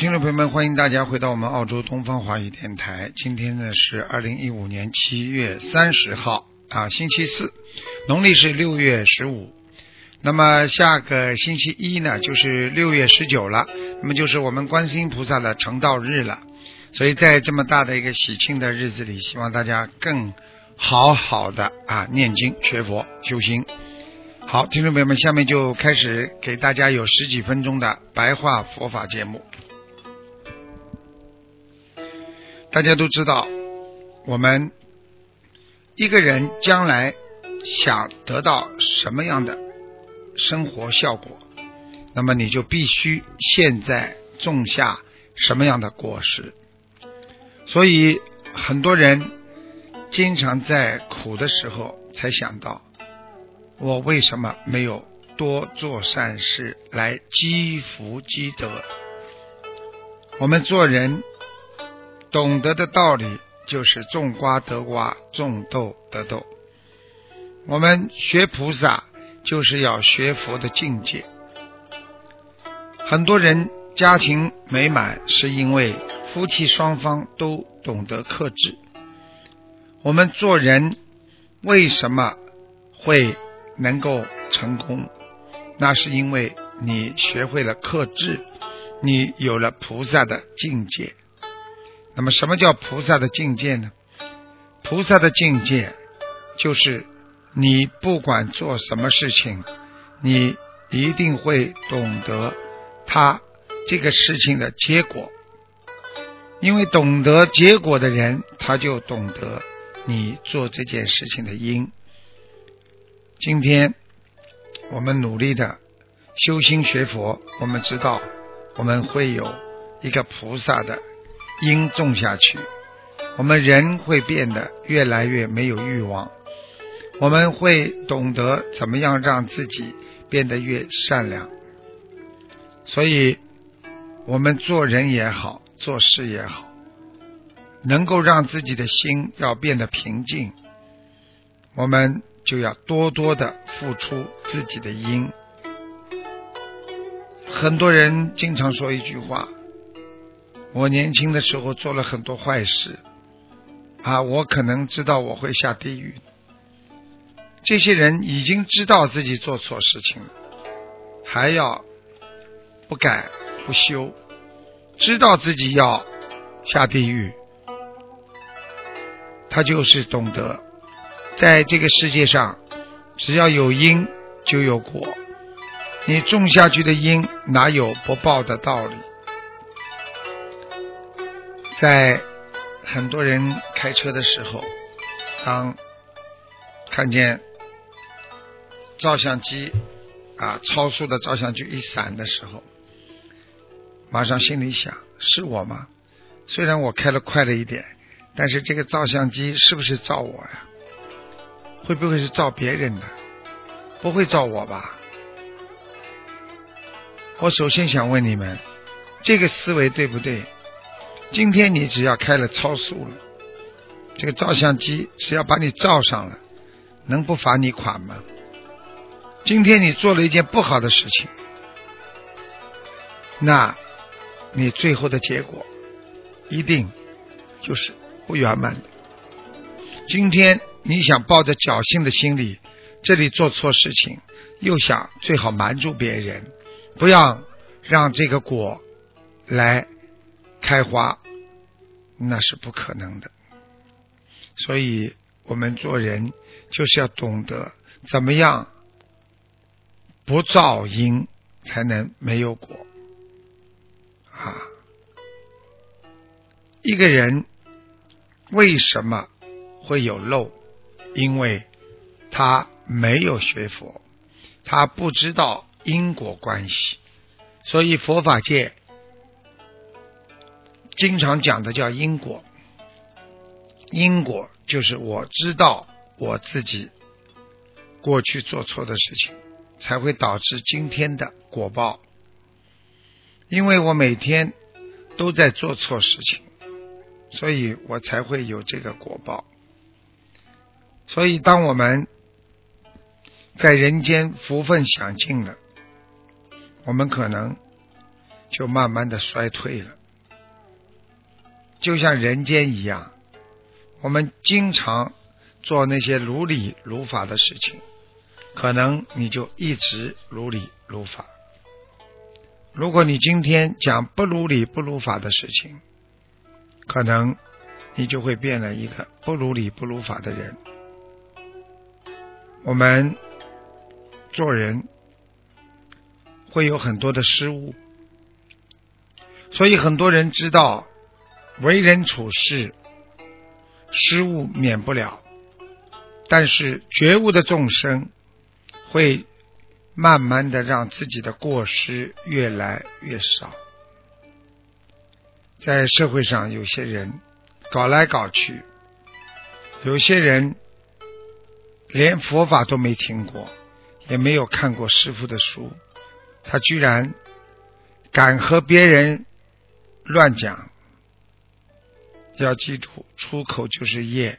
听众朋友们，欢迎大家回到我们澳洲东方华语电台。今天呢是二零一五年七月三十号啊，星期四，农历是六月十五。那么下个星期一呢，就是六月十九了，那么就是我们观世音菩萨的成道日了。所以在这么大的一个喜庆的日子里，希望大家更好好的啊念经、学佛、修心。好，听众朋友们，下面就开始给大家有十几分钟的白话佛法节目。大家都知道，我们一个人将来想得到什么样的生活效果，那么你就必须现在种下什么样的果实。所以很多人经常在苦的时候才想到。我为什么没有多做善事来积福积德？我们做人懂得的道理就是种瓜得瓜，种豆得豆。我们学菩萨就是要学佛的境界。很多人家庭美满是因为夫妻双方都懂得克制。我们做人为什么会？能够成功，那是因为你学会了克制，你有了菩萨的境界。那么，什么叫菩萨的境界呢？菩萨的境界就是你不管做什么事情，你一定会懂得他这个事情的结果。因为懂得结果的人，他就懂得你做这件事情的因。今天我们努力的修心学佛，我们知道我们会有一个菩萨的因种下去，我们人会变得越来越没有欲望，我们会懂得怎么样让自己变得越善良。所以，我们做人也好，做事也好，能够让自己的心要变得平静，我们。就要多多的付出自己的因。很多人经常说一句话：“我年轻的时候做了很多坏事，啊，我可能知道我会下地狱。”这些人已经知道自己做错事情了，还要不改不修，知道自己要下地狱，他就是懂得。在这个世界上，只要有因就有果。你种下去的因，哪有不报的道理？在很多人开车的时候，当看见照相机啊超速的照相机一闪的时候，马上心里想：是我吗？虽然我开的快了一点，但是这个照相机是不是照我呀？会不会是照别人的？不会照我吧？我首先想问你们，这个思维对不对？今天你只要开了超速了，这个照相机只要把你照上了，能不罚你款吗？今天你做了一件不好的事情，那你最后的结果一定就是不圆满的。今天。你想抱着侥幸的心理，这里做错事情，又想最好瞒住别人，不要让这个果来开花，那是不可能的。所以我们做人就是要懂得怎么样不造因，才能没有果啊！一个人为什么会有漏？因为他没有学佛，他不知道因果关系。所以佛法界经常讲的叫因果，因果就是我知道我自己过去做错的事情，才会导致今天的果报。因为我每天都在做错事情，所以我才会有这个果报。所以，当我们在人间福分享尽了，我们可能就慢慢的衰退了，就像人间一样，我们经常做那些如理如法的事情，可能你就一直如理如法。如果你今天讲不如理不如法的事情，可能你就会变了一个不如理不如法的人。我们做人会有很多的失误，所以很多人知道为人处事失误免不了，但是觉悟的众生会慢慢的让自己的过失越来越少。在社会上，有些人搞来搞去，有些人。连佛法都没听过，也没有看过师傅的书，他居然敢和别人乱讲。要记住，出口就是业，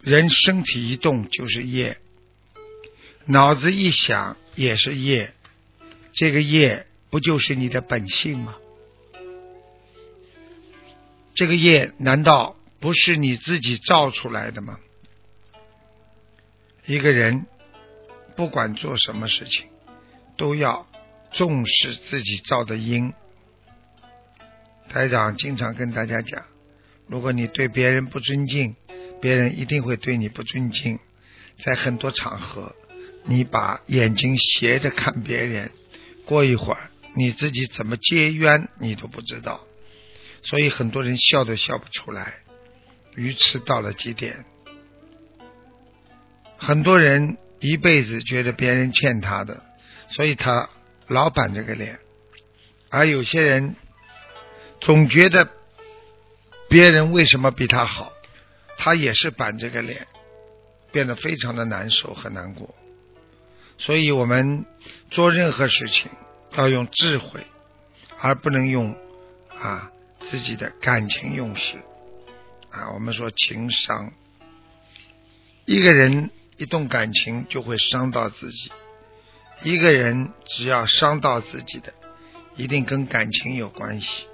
人身体一动就是业，脑子一想也是业，这个业不就是你的本性吗？这个业难道不是你自己造出来的吗？一个人不管做什么事情，都要重视自己造的因。台长经常跟大家讲：，如果你对别人不尊敬，别人一定会对你不尊敬。在很多场合，你把眼睛斜着看别人，过一会儿你自己怎么接冤，你都不知道。所以很多人笑都笑不出来，愚痴到了极点。很多人一辈子觉得别人欠他的，所以他老板这个脸；而有些人总觉得别人为什么比他好，他也是板这个脸，变得非常的难受和难过。所以我们做任何事情要用智慧，而不能用啊自己的感情用事啊。我们说情商，一个人。一动感情就会伤到自己。一个人只要伤到自己的，一定跟感情有关系。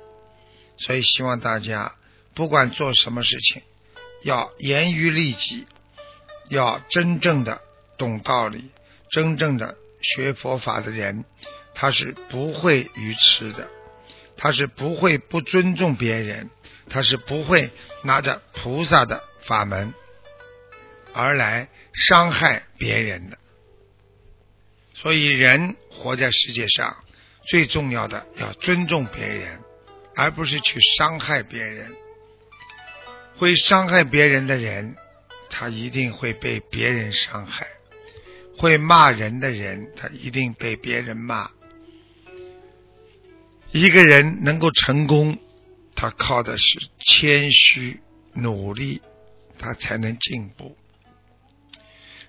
所以希望大家不管做什么事情，要严于律己，要真正的懂道理，真正的学佛法的人，他是不会愚痴的，他是不会不尊重别人，他是不会拿着菩萨的法门而来。伤害别人的，所以人活在世界上最重要的要尊重别人，而不是去伤害别人。会伤害别人的人，他一定会被别人伤害；会骂人的人，他一定被别人骂。一个人能够成功，他靠的是谦虚、努力，他才能进步。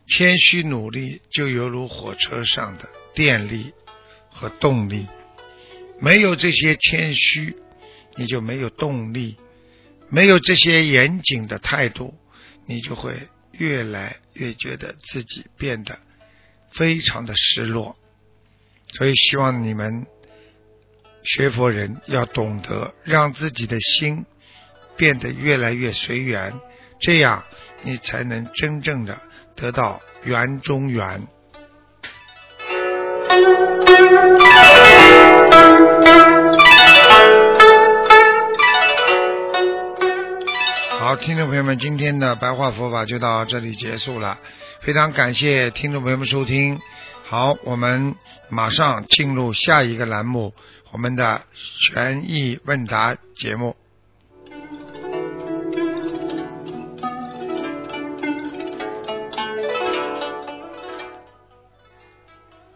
谦虚努力，就犹如火车上的电力和动力。没有这些谦虚，你就没有动力；没有这些严谨的态度，你就会越来越觉得自己变得非常的失落。所以，希望你们学佛人要懂得让自己的心变得越来越随缘，这样你才能真正的。得到圆中圆。听众朋友们，今天的白话佛法就到这里结束了，非常感谢听众朋友们收听。好，我们马上进入下一个栏目，我们的权益问答节目。